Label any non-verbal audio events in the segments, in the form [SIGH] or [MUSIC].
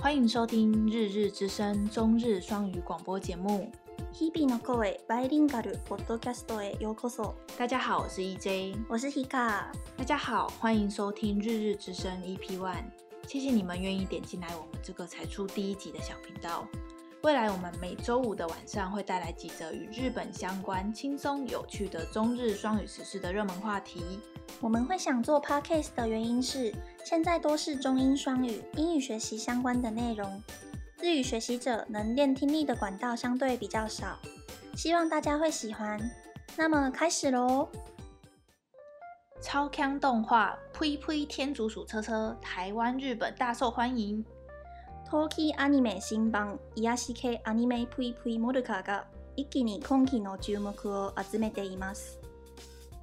欢迎收听《日日之声》中日双语广播节目。日々の声バイリンガルポッドキャストへようこそ。大家好，我是 EJ，我是 Hika。大家好，欢迎收听《日日之声》EP One。谢谢你们愿意点进来我们这个才出第一集的小频道。 未来我们每周五的晚上会带来几则与日本相关、轻松有趣的中日双语时事的热门话题。我们会想做 podcast 的原因是，现在多是中英双语、英语学习相关的内容，日语学习者能练听力的管道相对比较少，希望大家会喜欢。那么开始喽！超强动画《呸呸天竺鼠车车》台湾、日本大受欢迎。冬季アニメ新版愈し系アニメぷいぷいモルカーが一気に今期の注目を集めています。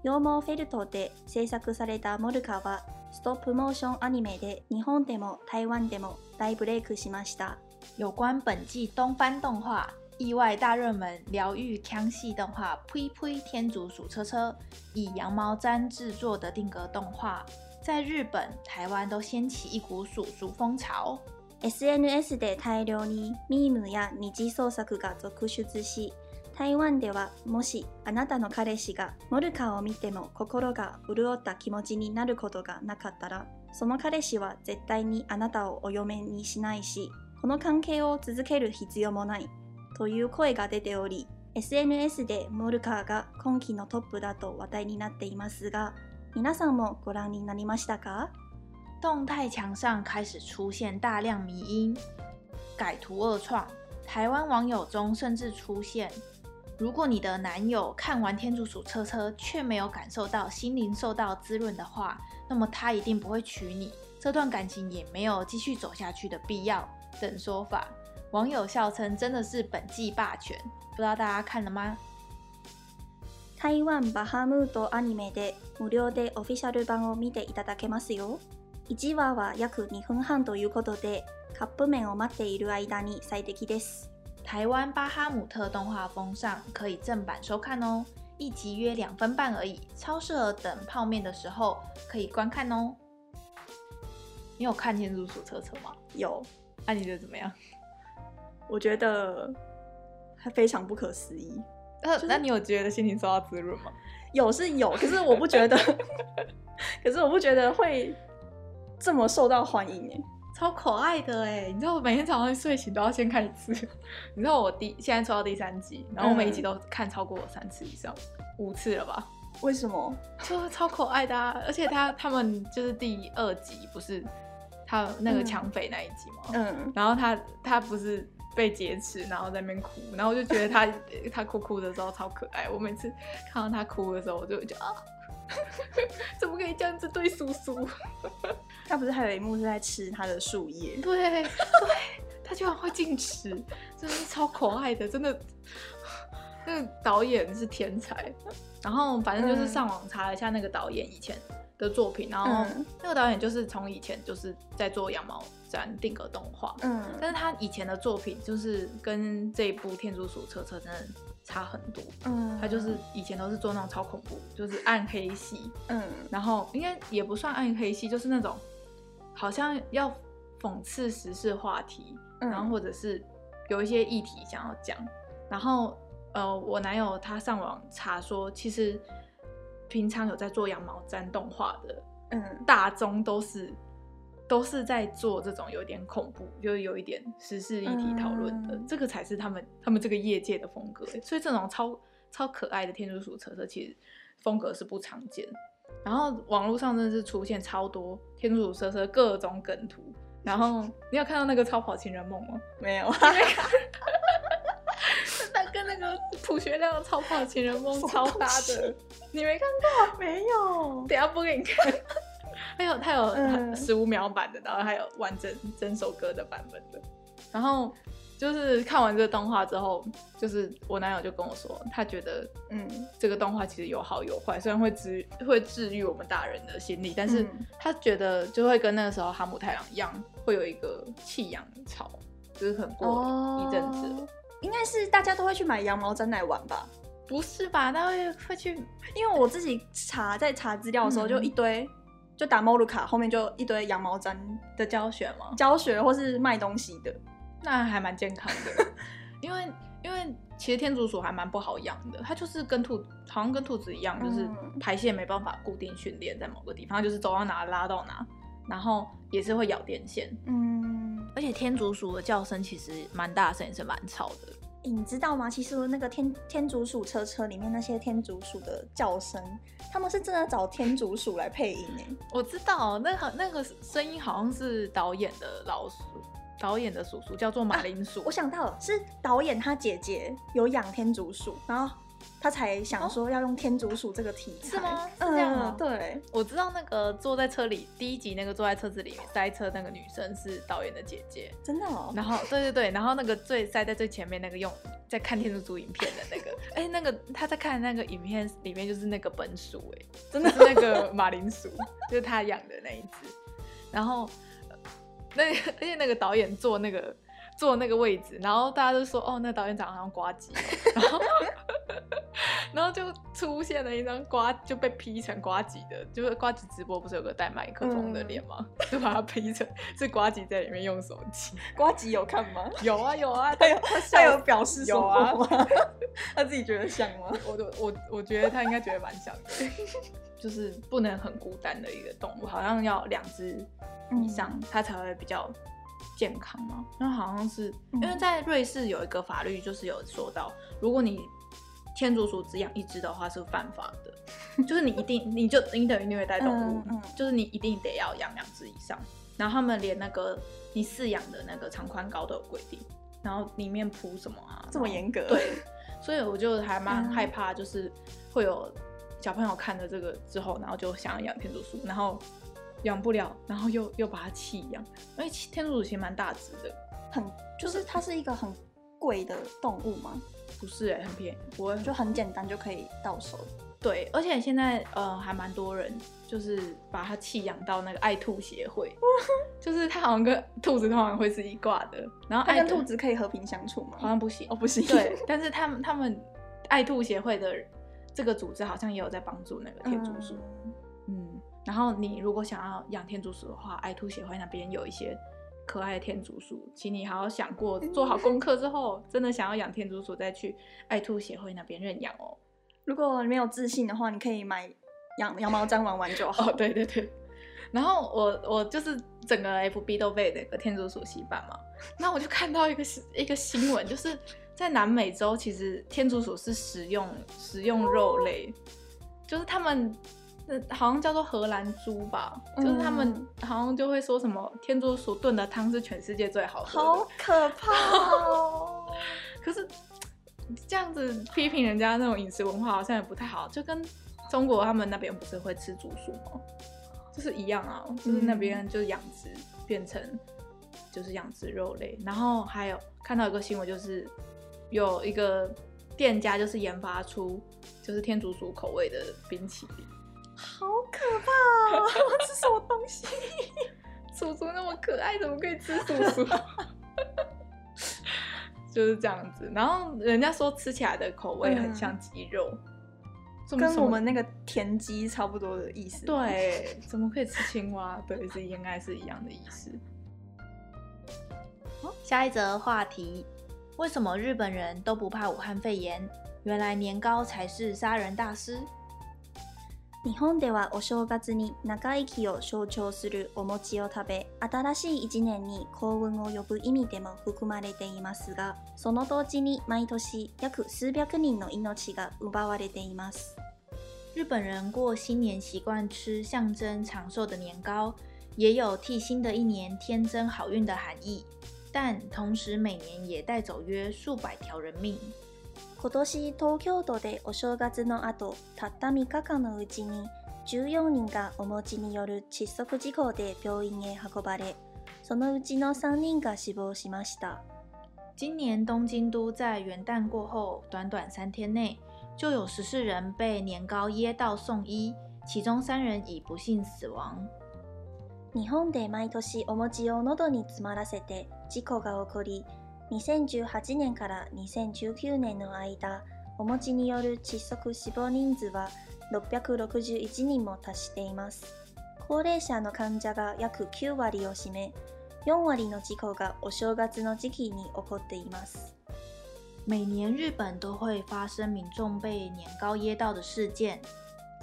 羊毛フェルトで制作されたモルカーはストップモーションアニメで日本でも台湾でも大ブレイクしました。有关本季东番动画意外大热门疗愈腔系动画《呸呸天竺鼠车车》，以羊毛毡制作的定格动画，在日本、台湾都掀起一股鼠鼠风潮。SNS で大量にミームや二次创作が続出し、台湾ではもしあなたの彼氏がモルカーを见ても心が润った気持ちになることがなかったら、その彼氏は绝対にあなたをお嫁にしないし、この関系を続ける必要もないという声が出ており、SNS でモルカーが今季のトップだと话题になっていますが、皆さんもご覧になりましたか？动态墙上开始出现大量迷因、改图二创，台湾网友中甚至出现：如果你的男友看完《天竺鼠车车》却没有感受到心灵受到滋润的话，那么他一定不会娶你，这段感情也没有继续走下去的必要等说法。网友笑称真的是本季霸权，不知道大家看了吗？台湾バハムートアニメで无料でオフィシャル版を见ていただけますよ。 1话は约2分半ということで、カップ麺を待っている间に最适です。台湾巴哈姆特动画疯上，可以正版收看哦，一集约两分半而已，超适合等泡面的时候可以观看哦。你有看《天竺鼠车车》吗？有，那、啊、你觉得怎么样？我觉得还非常不可思议。呃，就是、那你有觉得心情受到滋润吗？有是有，可是我不觉得，[LAUGHS] 可是我不觉得会。 这么受到欢迎耶，超可爱的哎！你知道我每天早上睡醒都要先看一次。[LAUGHS] 你知道我第现在抽到第三集，然后我每一集都看超过三次以上，嗯、五次了吧？为什么？就超可爱的啊！而且他他们就是第二集不是他那个抢匪那一集吗？[LAUGHS] 嗯，然后他他不是被劫持，然后在那边哭，然后我就觉得他他哭哭的时候超可爱。我每次看到他哭的时候，我就觉得啊。怎么可以这样子对叔叔？他不是还有一幕是在吃他的树叶？对对，他居然会进食，真的是超可爱的，真的。那个导演是天才。然后反正就是上网查了一下那个导演以前的作品，然后那个导演就是从以前就是在做羊毛毡定格动画，嗯，但是他以前的作品就是跟这一部《天竺鼠车车》真的。差很多，嗯，他就是以前都是做那种超恐怖，就是暗黑系，嗯，然后应该也不算暗黑系，就是那种好像要讽刺时事话题，嗯，然后或者是有一些议题想要讲，然后呃，我男友他上网查说，其实平常有在做羊毛毡动画的，嗯，大宗都是。都是在做这种有点恐怖，就是有一点时事议题讨论的，嗯、这个才是他们他们这个业界的风格。所以这种超超可爱的天竺鼠车车，其实风格是不常见。然后网络上真的是出现超多天竺鼠车车各种梗图。然后你有看到那个超跑情人梦吗？[LAUGHS] 没有。他跟那个朴学亮的超跑情人梦超搭的，你没看过？没有。等下播给你看。还有它有十五秒版的，嗯、然后还有完整整首歌的版本的。然后就是看完这个动画之后，就是我男友就跟我说，他觉得嗯，这个动画其实有好有坏，虽然会治会治愈我们大人的心理，但是他觉得就会跟那个时候哈姆太郎一样，会有一个弃养潮，就是很过一阵子。哦、应该是大家都会去买羊毛毡来玩吧？不是吧？大家会会去，因为我自己查在查资料的时候就一堆。就打 Molu 卡后面就一堆羊毛毡的教学嘛？教学或是卖东西的，那还蛮健康的，[LAUGHS] 因为因为其实天竺鼠还蛮不好养的，它就是跟兔好像跟兔子一样，就是排泄没办法固定训练在某个地方，就是走到哪拉到哪，然后也是会咬电线，嗯，而且天竺鼠的叫声其实蛮大声，也是蛮吵的。你知道吗？其实那个天天竺鼠车车里面那些天竺鼠的叫声，他们是真的找天竺鼠来配音诶。[LAUGHS] 我知道，那个那个声音好像是导演的老鼠，导演的叔叔叫做马铃薯。啊，我想到了，是导演他姐姐有养天竺鼠，然后。他才想说要用天竺鼠这个题材，是吗？是这样吗？嗯，对，我知道那个坐在车里第一集那个坐在车子里面塞车那个女生是导演的姐姐，真的哦。然后对对对，然后那个最塞在最前面那个用在看天竺鼠影片的那个，[LAUGHS] 哎、欸，那个他在看那个影片里面就是那个本鼠，哎，真的是那个马铃薯，[LAUGHS] 就是他养的那一只。然后那而且那个导演坐那个坐那个位置，然后大家都说哦，那个导演长得好像瓜吉，然后。然后就出现了一张瓜，就被 P 成瓜吉的，就是瓜吉直播不是有个带麦克风的脸吗？嗯、[LAUGHS] 就把它 P 成是瓜吉在里面用手机。瓜吉有看吗？有啊有啊，[LAUGHS] 他有他，他有表示有啊，[LAUGHS] 他自己觉得像吗？我我我觉得他应该觉得蛮像的，就是不能很孤单的一个动物，好像要两只以上，它才会比较健康嘛。那好像是因为在瑞士有一个法律，就是有说到，如果你天竺鼠只养一只的话是犯法的，就是你一定你就你等于虐待动物，嗯嗯、就是你一定得要养两只以上。然后他们连那个你饲养的那个长宽高都有规定，然后里面铺什么啊，这么严格？对，所以我就还蛮害怕，就是会有小朋友看了这个之后，然后就想要养天竺鼠，然后养不了，然后又又把它弃养，因为天竺鼠其实蛮大只的，很就是它是一个很贵的动物吗？不是哎、欸，很便宜，不会就很简单就可以到手。对，而且现在呃还蛮多人就是把它弃养到那个爱兔协会，[LAUGHS] 就是它好像跟兔子通常会是一挂的，然后爱跟兔子可以和平相处吗？好像不行哦，不行。对，但是他们他们爱兔协会的这个组织好像也有在帮助那个天竺鼠，嗯，嗯，然后你如果想要养天竺鼠的话，爱兔协会那边有一些。可爱的天竺鼠，请你好好想过，做好功课之后，真的想要养天竺鼠，再去爱兔协会那边认养哦。如果你没有自信的话，你可以买羊羊毛毡玩玩就好。哦，对对对。然后我我就是整个 FB 都被那个天竺鼠洗版嘛，那我就看到一个一个新闻，就是在南美洲，其实天竺鼠是食用食用肉类，就是他们。好像叫做荷兰猪吧，嗯、就是他们好像就会说什么天竺鼠炖的汤是全世界最好喝的，好可怕哦！[LAUGHS] 可是这样子批评人家那种饮食文化好像也不太好，就跟中国他们那边不是会吃竹鼠吗？就是一样啊，就是那边就是养殖变成就是养殖肉类，然后还有看到一个新闻，就是有一个店家就是研发出就是天竺鼠口味的冰淇淋。好可怕哦！是什么东西？鼠鼠那么可爱，怎么可以吃鼠鼠？[LAUGHS] 就是这样子。然后人家说吃起来的口味很像鸡肉，嗯、跟我们那个田鸡差不多的意思。对，怎么可以吃青蛙？对，是应该是一样的意思。下一则话题：为什么日本人都不怕武汉肺炎？原来年糕才是杀人大师。日本ではお正月に长生きを象徴するお饼を食べ、新しい一年に幸运を呼ぶ意味でも含まれていますが、その同时に毎年约数百人の命が夺われています。日本人过新年习惯吃象征长寿的年糕，也有替新的一年添增好运的含义，但同时每年也带走约数百条人命。今年东京都でお正月の后たった3日间のうちに14人がお饼による窒息事故で病院へ运ばれそのうちの3人が死亡しました。今年东京都在元旦过后短短三天内就有十四人被年糕噎到送医其中三人已不幸死亡。日本で毎年お饼を喉に詰まらせて事故が起こり2018年から2019年の间、お饼による窒息死亡人数は661人も达しています。高齢者の患者が约9割を占め、4割の事故がお正月の时期に起こっています。每年日本都会发生民众被年糕噎到的事件，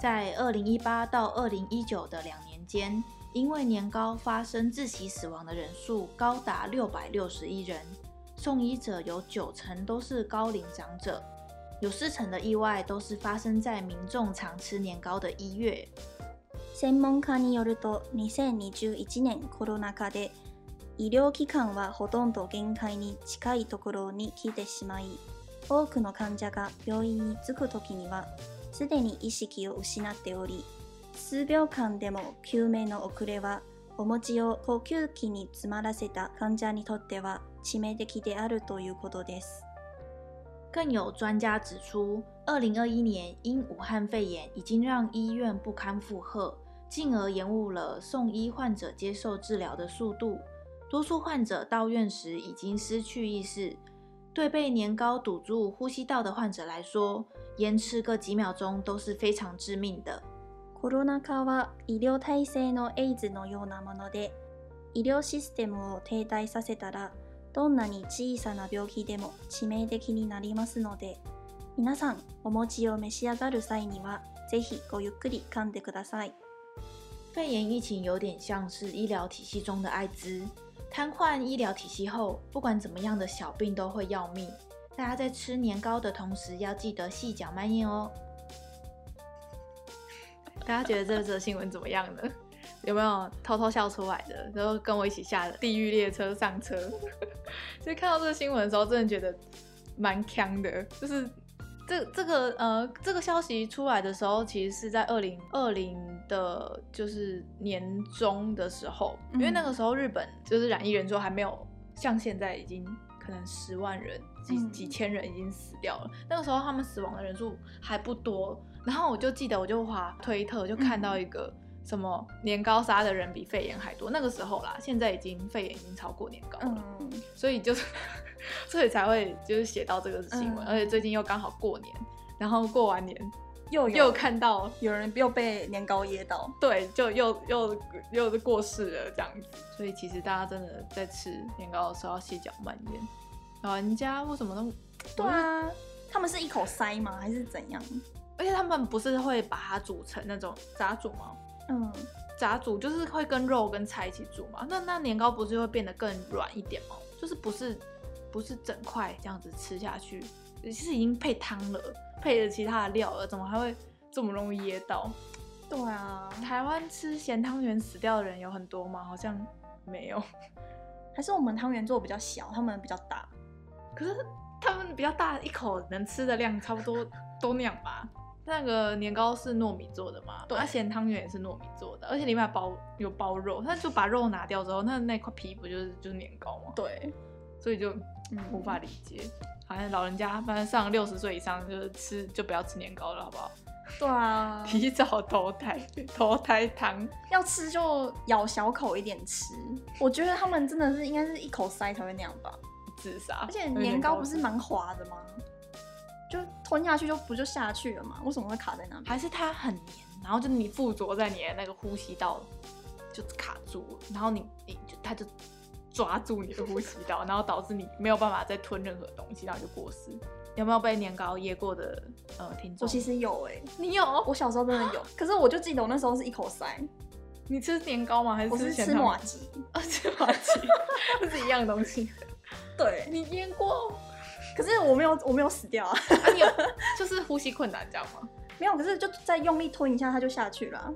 在二零一八到二零一九的两年间，因为年糕发生窒息死亡的人数高达六百六十一人，送医者有九成都是高龄长者，有四成的意外都是发生在民众常吃年糕的一月。専门家によると、2021年コロナ祸で医疗机関はほとんど限界に近いところに来てしまい、多くの患者が病院に着くときには、すでに意识を失っており、数秒间でも救命の遅れは、お饼を呼吸器に詰まらせた患者にとっては致命的であるということです。更有专家指出，二零二一年因武汉肺炎已经让医院不堪负荷，进而延误了送医患者接受治疗的速度。多数患者到院时已经失去意识，对被年糕堵住呼吸道的患者来说，延迟个几秒钟都是非常致命的。コロナ祸は医疗体制のエイズのようなもので、医疗システムを停滞させたら、 どんなに小さな病気でも致命的になりますので、皆さんお饼を召し上がる际には、ぜひごゆっくり噛んでください。肺炎疫情有点像是医疗体系中的艾滋。瘫痪医疗体系后，不管怎么样的小病都会要命。大家在吃年糕的同时，要记得细嚼慢咽哦。大家觉得这则新闻怎么样呢？ 有没有偷偷笑出来的？然后跟我一起下了地狱列车上车。[LAUGHS] 所以看到这个新闻的时候，真的觉得蛮强的。就是这这个呃，这个消息出来的时候，其实是在二零二零的，就是年中的时候，因为那个时候日本就是染疫人数还没有像现在已经可能十万人、几几千人已经死掉了。那个时候他们死亡的人数还不多。然后我就记得，我就滑推特，就看到一个什么年糕杀的人比肺炎还多。那个时候啦，现在已经肺炎已经超过年糕了，嗯、所以就是所以才会就是写到这个新闻。嗯、而且最近又刚好过年，然后过完年又又看到有人又被年糕噎到，对，就又又又是过世了这样子。所以其实大家真的在吃年糕的时候要细嚼慢咽。老人家为什么都对啊？他们是一口塞吗？还是怎样？而且他们不是会把它煮成那种炸煮吗？嗯，炸煮就是会跟肉跟菜一起煮嘛。那那年糕不是会变得更软一点吗？就是不是不是整块这样子吃下去，其实已经配汤了，配了其他的料了，怎么还会这么容易噎到？对啊，台湾吃咸汤圆死掉的人有很多吗？好像没有，还是我们汤圆做比较小，他们比较大。可是他们比较大，一口能吃的量差不多都那样吧。那个年糕是糯米做的嘛？对，咸汤圆也是糯米做的，而且里面还包有包肉，它就把肉拿掉之后，那那块皮不就是就是年糕吗？对，所以就嗯无法理解，好像老人家，反正上六十岁以上就是吃就不要吃年糕了，好不好？[LAUGHS] 对啊，提早投胎，投胎糖要吃就咬小口一点吃。我觉得他们真的是应该是一口塞才会那样吧，自杀。而且年糕不是蛮滑的吗？就吞下去就不就下去了吗？为什么会卡在那边？还是它很黏，然后就你附着在你的那个呼吸道，就卡住了，然后你你就它就抓住你的呼吸道，然后导致你没有办法再吞任何东西，然后就过世。有没有被年糕噎过的呃听众？我其实有哎、欸，你有？我小时候真的有，可是我就记得我那时候是一口塞。你吃年糕吗？还是吃麻糬？啊，[LAUGHS] 吃麻糬，这 [LAUGHS] 是一样东西。对，你噎过。可是我没有，我没有死掉啊！啊你有，就是呼吸困难，这样吗？[LAUGHS] 没有，可是就再用力吞一下，它就下去了、啊。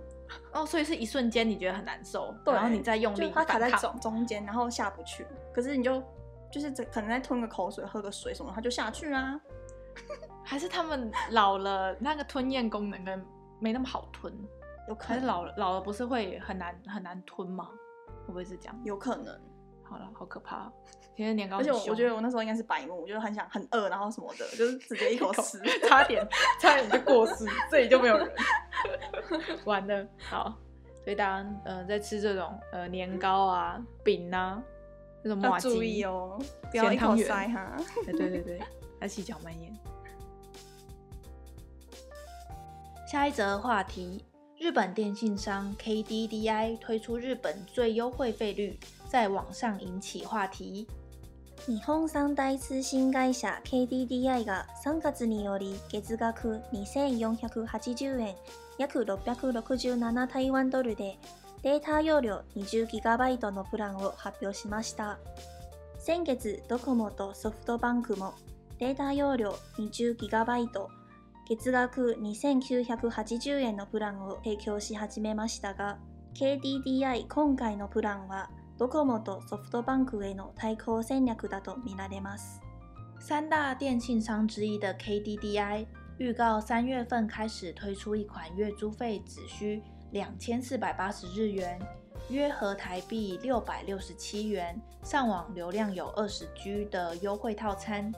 哦，所以是一瞬间你觉得很难受，对然后你再用力，它卡在中中间，然后下不去。可是你就就是可能再吞个口水、喝个水什么，它就下去啦、啊。[LAUGHS] 还是他们老了，那个吞咽功能跟没那么好吞？有可能老了老了不是会很难很难吞吗？会不会是这样？有可能。好了，好可怕！其实年糕，而且我我觉得我那时候应该是白目，我就很想很饿，然后什么的，[LAUGHS] 就是直接一口吃，差点差点就过世，[LAUGHS] 这里就没有人，[LAUGHS] 完了。好，所以大家呃在吃这种呃年糕啊饼啊这种麻糬，注意哦，不要一口塞哈。对对对对，要细嚼慢咽。下一则话题。日本电信商 KDDI 推出日本最优惠费率，在网上引起话题。日本三大通信会社 KDDI が3月により月额2480円、约667台湾ドルでデータ容量 20GB のプランを発表しました。先月、ドコモとソフトバンクもデータ容量 20GB、月额2980円のプランを提供し始めましたが、KDDI 今回のプランは ドコモとソフトバンクへの対抗戦略だと见られます。三大电信商之一的 KDDI 预告三月份开始推出一款月租费只需两千四百八十日元，约合台币六百六十七元，上网流量有二十 G 的优惠套餐。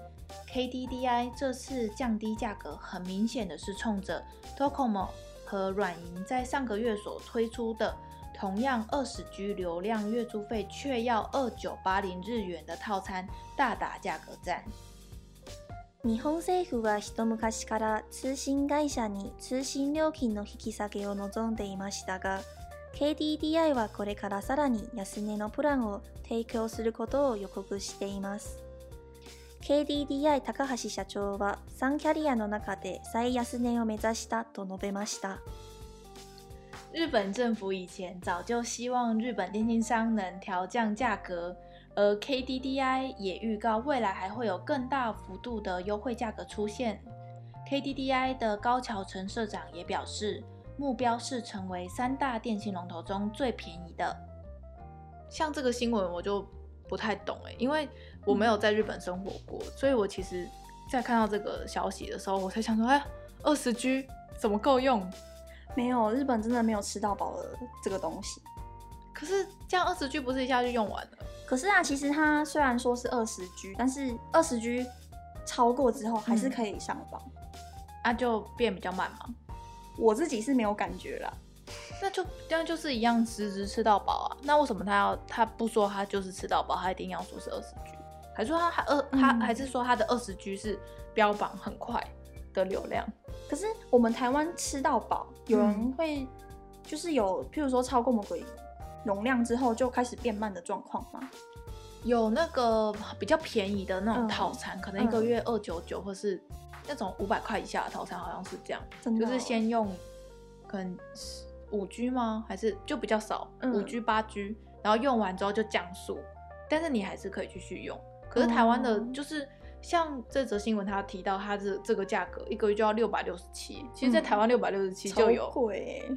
KDDI 这次降低价格，很明显的是冲着 Docomo 和软银在上个月所推出的 同样二十 G 流量月租费却要二九八零日元的套餐大打价格战。日本政府は一昔から通信会社に通信料金の引き下げを望んでいましたが、KDDI はこれからさらに安値のプランを提供することを予告しています。KDDI 高桥社长は3キャリアの中で最安値を目指したと述べました。日本政府以前早就希望日本电信商能调降价格，而 KDDI 也预告未来还会有更大幅度的优惠价格出现。KDDI 的高桥成社长也表示，目标是成为三大电信龙头中最便宜的。像这个新闻我就不太懂哎，因为我没有在日本生活过，嗯、所以我其实，在看到这个消息的时候，我才想说，哎，二十 G 怎么够用？没有，日本真的没有吃到饱的这个东西。可是这样二十 G 不是一下就用完了？可是啊，其实它虽然说是二十 G，但是二十 G 超过之后还是可以上网，那、啊，就变比较慢嘛？我自己是没有感觉啦。那就这样就是一样，实质吃到饱啊。那为什么他要他不说他就是吃到饱，他一定要说是二十 G？还说他还二他还是说他的二十 G 是标榜很快的流量？可是我们台湾吃到饱，有人会就是有，譬如说超过某个容量之后就开始变慢的状况吗？有那个比较便宜的那种套餐，嗯、可能一个月二九九，或是那种五百块以下的套餐，好像是这样，哦、就是先用可能五 G 吗？还是就比较少五 G 八 G，然后用完之后就降速，但是你还是可以继续用。可是台湾的就是。像这则新闻，他提到他这这个价格一个月就要六百六十七，其实，在台湾六百六十七就有，贵、欸，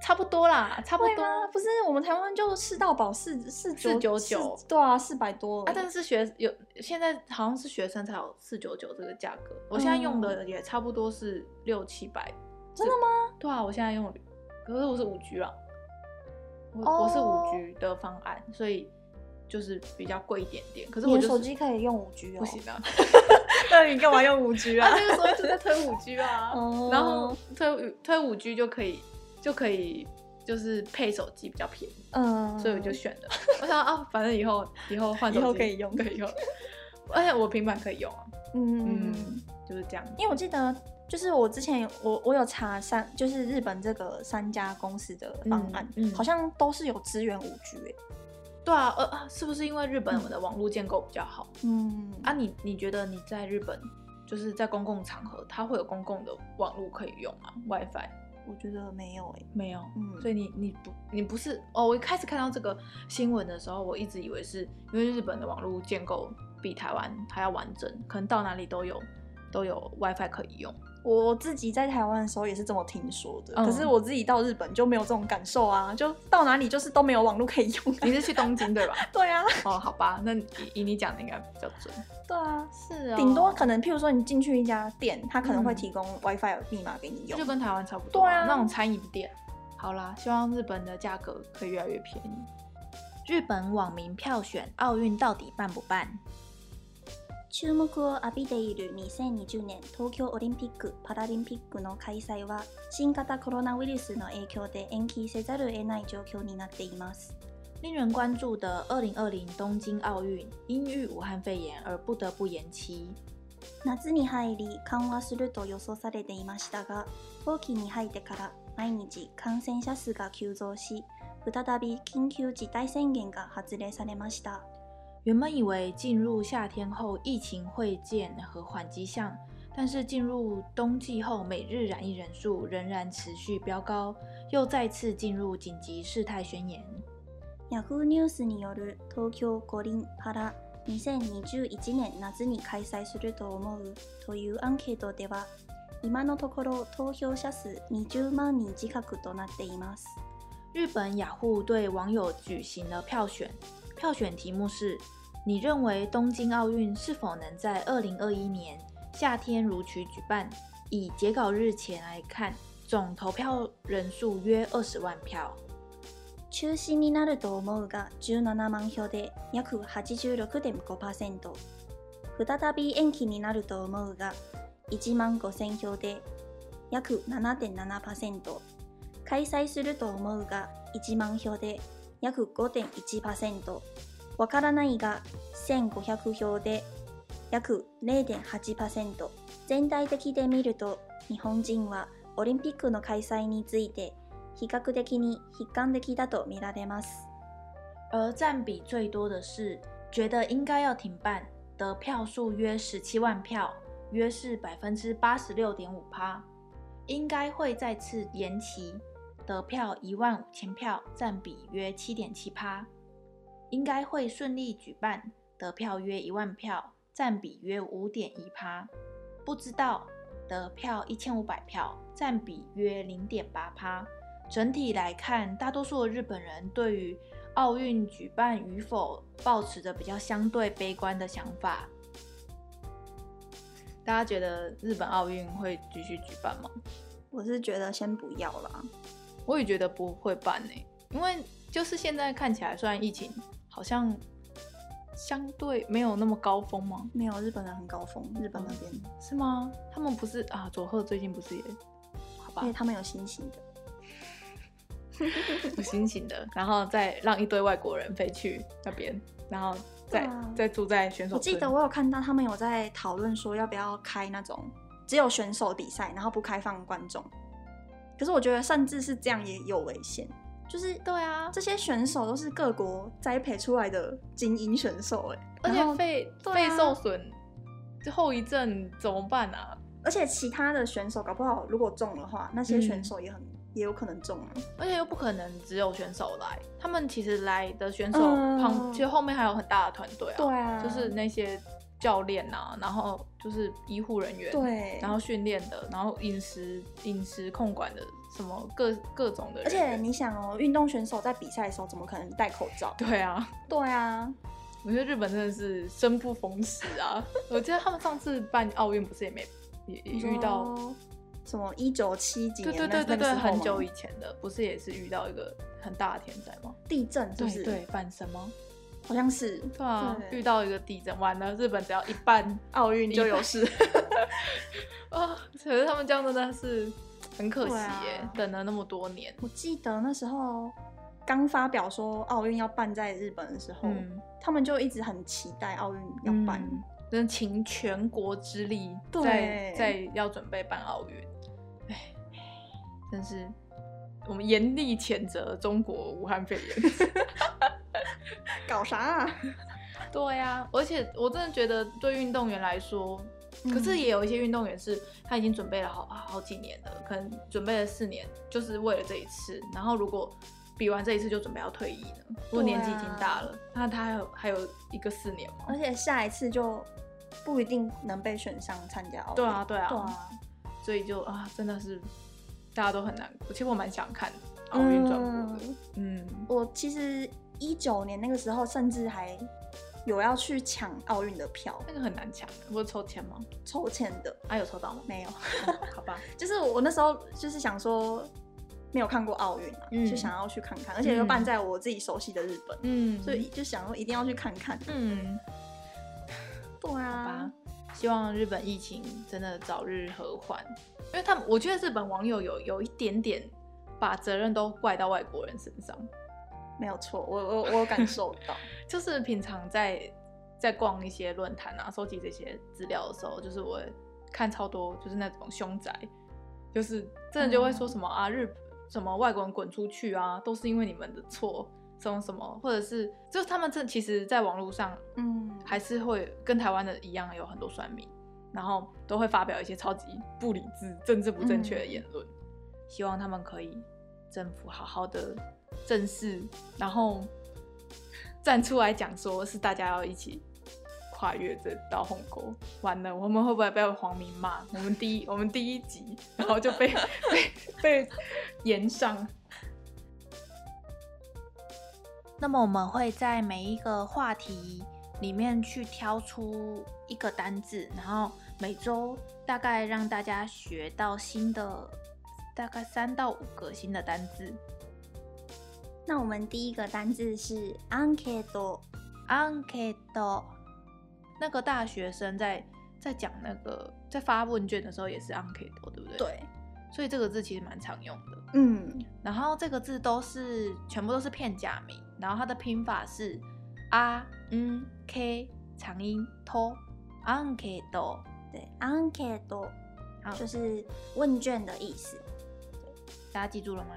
差不多啦，差不多。不是我们台湾就吃到饱四四四九九，对啊，四百多啊。但是学有现在好像是学生才有四九九这个价格，我现在用的也差不多是六七百。真的吗？对啊，我现在用，可是我是五 G 了，我、oh. 我是五 G 的方案，所以。就是比较贵一点点，可是我、就是、手机可以用五 G 哦，不行啊。[LAUGHS] 那你干嘛用五 G 啊？那个时候一直在推五 G 啊，然后推推五 G 就可以就可以就是配手机比较便宜，嗯，所以我就选了。我想啊，反正以后以后换手机可以用，可以用，而且我平板可以用啊。嗯，嗯，就是这样。因为我记得，就是我之前我我有查三，就是日本这个三家公司的方案，嗯嗯、好像都是有支援五 G 诶。对啊，呃，是不是因为日本的网络建构比较好？嗯，啊你，你你觉得你在日本就是在公共场合，它会有公共的网络可以用吗？WiFi？我觉得没有诶、欸，没有。嗯，所以你你不你不是哦？我一开始看到这个新闻的时候，我一直以为是因为日本的网络建构比台湾还要完整，可能到哪里都有都有 WiFi 可以用。我自己在台湾的时候也是这么听说的，嗯、可是我自己到日本就没有这种感受啊，就到哪里就是都没有网络可以用。你是去东京对吧？[LAUGHS] 对啊。哦，好吧，那以，以你讲的应该比较准。对啊，是啊、哦。顶多可能，譬如说你进去一家店，他可能会提供 WiFi 密码给你用，就跟台湾差不多。对啊，那种餐饮店。好啦，希望日本的价格可以越来越便宜。日本网民票选奥运到底办不办？注目を浴びている2020年东京オリンピック・パラリンピックの开催は新型コロナウイルスの影响で延期せざるを得ない状况になっています。令人关注的2020东京奥运因遇武汉肺炎而不得不延期。夏に入り缓和すると予想されていましたが、冬季に入ってから毎日感染者数が急増し、再び紧急事态宣言が発令されました。原本以为进入夏天后疫情会见和缓迹象，但是进入冬季后，每日染疫人数仍然持续飙高，又再次进入紧急事态宣言。ヤフーニュースによる东京五轮パラ2021年夏に开催すると思うというアンケートでは、今のところ投票者数20万人近くとなっています。日本雅虎对网友举行了票选。 票选题目是：你认为东京奥运是否能在二零二一年夏天如期举办？以截稿日前来看，总投票人数约二十万票。中止になると思うが17万票で约86.5%。再び延期になると思うが1万5000票で约7.7%。开催すると思うが1万票で 约5.1%。わからないが1500票で约0.8%。全体的で见ると日本人はオリンピックの开催について比较的に悲观的だと见られます。而占比最多的是觉得应该要停办，得票数约十七万票，约是百分之八十六点五趴。应该会再次延期，得票一万五千票，占比约七点七趴。应该会顺利举办，得票约一万票，占比约五点一趴。不知道，得票一千五百票，占比约零点八趴。整体来看，大多数日本人对于奥运举办与否，抱持着比较相对悲观的想法。大家觉得日本奥运会继续举办吗？我是觉得先不要啦。我也觉得不会办呢，因为就是现在看起来，虽然疫情好像相对没有那么高峰吗？没有，日本人很高峰，日本那边是吗？他们不是啊？佐贺最近不是也？好吧，因为他们有新型的。有心情的，然后再让一堆外国人飞去那边，然后再、啊、再住在选手村。我记得我有看到他们有在讨论说要不要开那种只有选手比赛，然后不开放观众。可是我觉得甚至是这样也有危险，就是对啊，这些选手都是各国栽培出来的精英选手，哎，而且肺肺、啊、受损，这后遗症怎么办啊？而且其他的选手搞不好如果中的话，那些选手也很。嗯也有可能中啊，而且又不可能只有选手来，他们其实来的选手旁，嗯、其实后面还有很大的团队啊，对啊，就是那些教练啊，然后就是医护人员，对，然后训练的，然后饮食饮食控管的，什么各各种的人。而且你想哦，运动选手在比赛的时候怎么可能戴口罩？对啊，对啊，我觉得日本真的是生不逢时啊。[LAUGHS] 我记得他们上次办奥运不是也没也也遇到。什么一九七几年？对对对对对，很久以前的，不是也是遇到一个很大的天灾吗？地震是不是？对对，阪神吗？好像是。对啊，遇到一个地震，完了，日本只要一办奥运就有事。[LAUGHS] 啊，可是他们这样真的是很可惜耶，啊、等了那么多年。我记得那时候刚发表说奥运要办在日本的时候，嗯、他们就一直很期待奥运要办，真的倾全国之力在对在要准备办奥运。哎但是，我们严厉谴责中国武汉肺炎，[LAUGHS] 搞啥啊？[LAUGHS] 对呀、啊，而且我真的觉得，对运动员来说，嗯、可是也有一些运动员是他已经准备了好好几年了，可能准备了四年，就是为了这一次。然后如果比完这一次就准备要退役了？如果年纪已经大了，啊、那他还有还有一个四年吗？而且下一次就不一定能被选上参加奥运。对啊，对啊，对啊，所以就啊，真的是。大家都很难过，其实我蛮想看奥运转播的。嗯，我其实一九年那个时候，甚至还有要去抢奥运的票，那个很难抢。不是抽签吗？抽签的，啊，有抽到吗？没有。哦、好吧，[LAUGHS] 就是我那时候就是想说，没有看过奥运嘛，嗯、就想要去看看，而且又办在我自己熟悉的日本，嗯，所以就想说一定要去看看。嗯，对啊。希望日本疫情真的早日和缓，因为他们，我觉得日本网友有有一点点把责任都怪到外国人身上。没有错，我我我有感受到，[LAUGHS] 就是平常在在逛一些论坛啊，收集这些资料的时候，就是我看超多，就是那种凶宅，就是真的就会说什么、嗯、啊日什么外国人滚出去啊，都是因为你们的错，什么什么，或者是就是他们这其实，在网络上，嗯，还是会跟台湾的一样，有很多算命，然后都会发表一些超级不理智、政治不正确的言论，嗯、希望他们可以政府好好的正式，然后站出来讲，说是大家要一起。跨越这道鸿沟，完了，我们会不会被黄民骂？我们第一，我们第一集，然后就被 [LAUGHS] 被被延上。那么我们会在每一个话题里面去挑出一个单字，然后每周大概让大家学到新的大概三到五个新的单字。那我们第一个单字是アンケート，アンケート。那个大学生在在讲那个在发问卷的时候也是 ankeido 对不对？对，所以这个字其实蛮常用的。嗯，然后这个字都是全部都是片假名，然后它的拼法是 a n k 长音 to ankeido，对 ankeido 就是问卷的意思。大家记住了吗？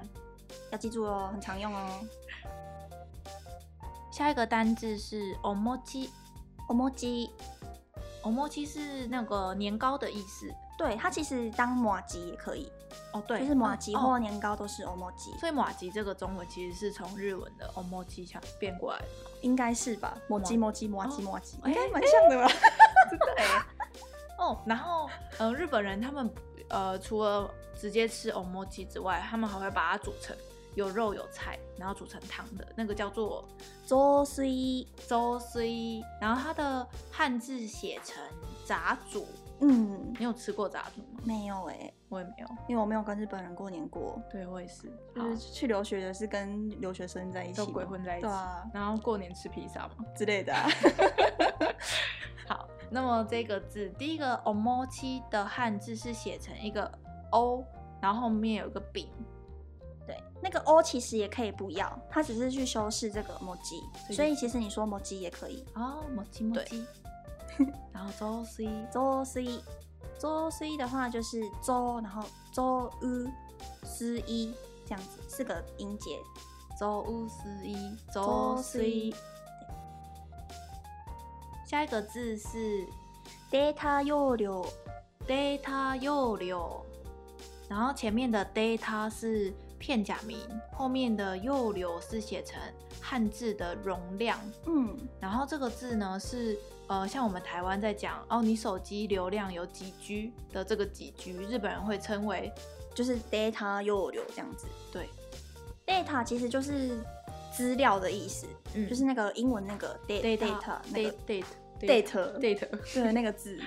要记住哦，很常用哦。下一个单字是 omochi。おもち，おもち是那个年糕的意思。对，它其实当麻糬也可以。哦，对，就是麻糬或年糕都是おもち。所以麻糬这个中文其实是从日文的おもち腔变过来的。应该是吧？麻糬麻糬麻糬麻糬，应该蛮像的吧？[LAUGHS] 真的哎。哦，然后呃，日本人他们呃除了直接吃おもち之外，他们还会把它煮成。 有肉有菜，然后煮成汤的那个叫做粥水粥水，然后它的汉字写成杂煮。嗯，你有吃过杂煮吗？没有哎、欸，我也没有，因为我没有跟日本人过年过。对，我也是，就是去留学的是跟留学生在一起，都鬼混在一起。对啊，然后过年吃披萨嘛之类的、啊。[LAUGHS] 好，那么这个字第一个 omochi 的汉字是写成一个 o，然后后面有一个饼。对，那个 o 其实也可以不要，它只是去修饰这个文字，所以其实你说文字也可以哦，文字文字。[LAUGHS] 然后周 C 周 C 周 C 的话就是周，然后周 u 思一这样子四个音节，周 u 思一周 C。下一个字是 data 容量 data 容量，然后前面的 data 是。片假名后面的右流是写成汉字的容量，嗯，然后这个字呢是呃，像我们台湾在讲哦，你手机流量有几 G 的这个几 G，日本人会称为就是 data 右流这样子。对，data 其实就是资料的意思，嗯，就是那个英文那个 data data 那个 data data data 对那个字。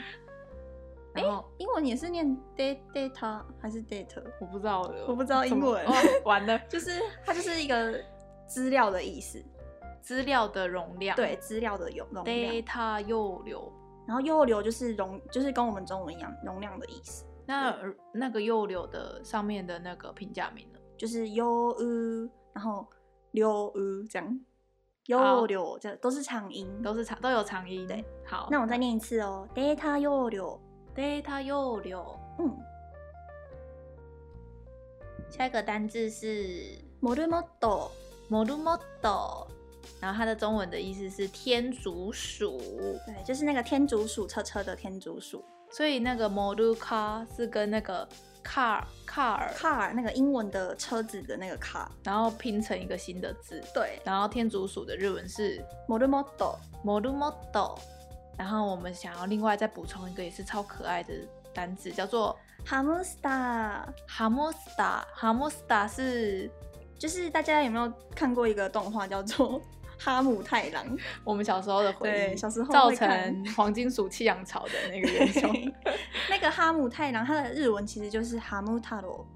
然后英文也是念 data 还是 data？我不知道，我不知道英文。哦、完了，[LAUGHS] 就是它就是一个资料的意思，资料的容量。对，资料的容容量。data 又流，然后又流就是容，就是跟我们中文一样，容量的意思。那那个又流的上面的那个评价名呢？就是优呃，然后容量这样。优流这都是长音，都是长都有长音。对，好，那我再念一次哦，data 容量。データ容量，嗯，下一个单字是モルモット，モルモット，然后它的中文的意思是天竺鼠，对，就是那个天竺鼠车车的天竺鼠，所以那个モルカ是跟那个 car car car 那个英文的车子的那个 car，然后拼成一个新的字，对，然后天竺鼠的日文是モルモット，モルモット。 然后我们想要另外再补充一个也是超可爱的单字，叫做 hamster。hamster hamster 是就是大家有没有看过一个动画叫做？哈姆太郎，[LAUGHS] 我们小时候的回忆，对，小时候造成黄金鼠气养草的那个英雄。那个哈姆太郎，他的日文其实就是哈姆塔罗，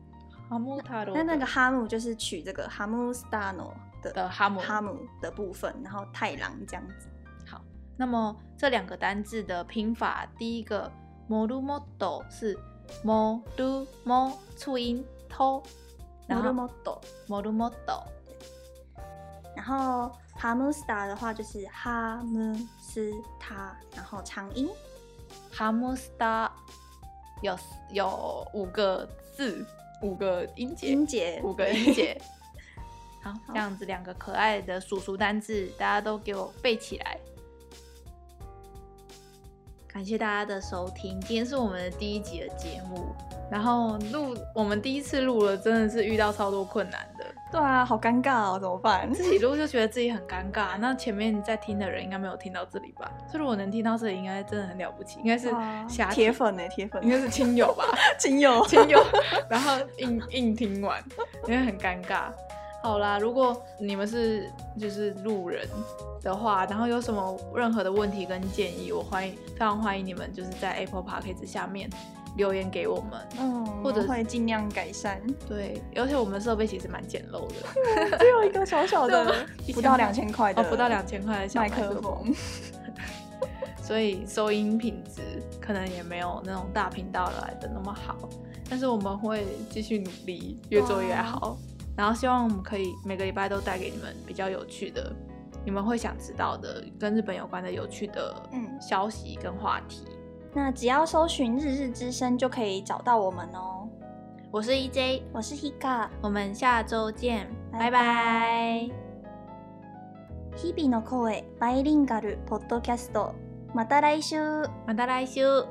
哈姆塔罗。那那个哈姆就是取这个哈姆斯达诺的哈姆哈姆的部分，然后太郎这样子。那么这两个单字的拼法，第一个モルモット是モルモ促音ト，モルモットモルモット，然后ハムスター的话就是ハムスタ，然后长音ハムスタ有有五个字， 五个音节，音节，五个音节。好，这样子两个可爱的叔叔单字，大家都给我背起来。 感谢大家的收听，今天是我们的第一集的节目。然后录我们第一次录了，真的是遇到超多困难的。对啊，好尴尬哦，怎么办？自己录就觉得自己很尴尬。那前面在听的人应该没有听到这里吧？所以如果能听到这里，应该真的很了不起，应该是铁粉呢，铁粉应该是亲友吧？[LAUGHS] 亲友，亲友。然后硬硬听完，因为很尴尬。好啦，如果你们是就是路人的话，然后有什么任何的问题跟建议，我欢迎非常欢迎你们就是在 Apple Podcast 下面。留言给我们，嗯，或者会尽量改善。对，而且我们设备其实蛮简陋的，[LAUGHS] 只有一个小小的，[LAUGHS] 不到两千块的，哦，不到两千块的小麦克风，[LAUGHS] 所以收音品质可能也没有那种大频道来的那么好。但是我们会继续努力，越做越好。然后希望我们可以每个礼拜都带给你们比较有趣的，你们会想知道的跟日本有关的有趣的嗯消息跟话题。那只要搜寻“日日之声”就可以找到我们哦。我是 EJ，我是 Hika，我们下周见，拜拜。日々の声バイリンガルポッドキャスト，また来周，また来周。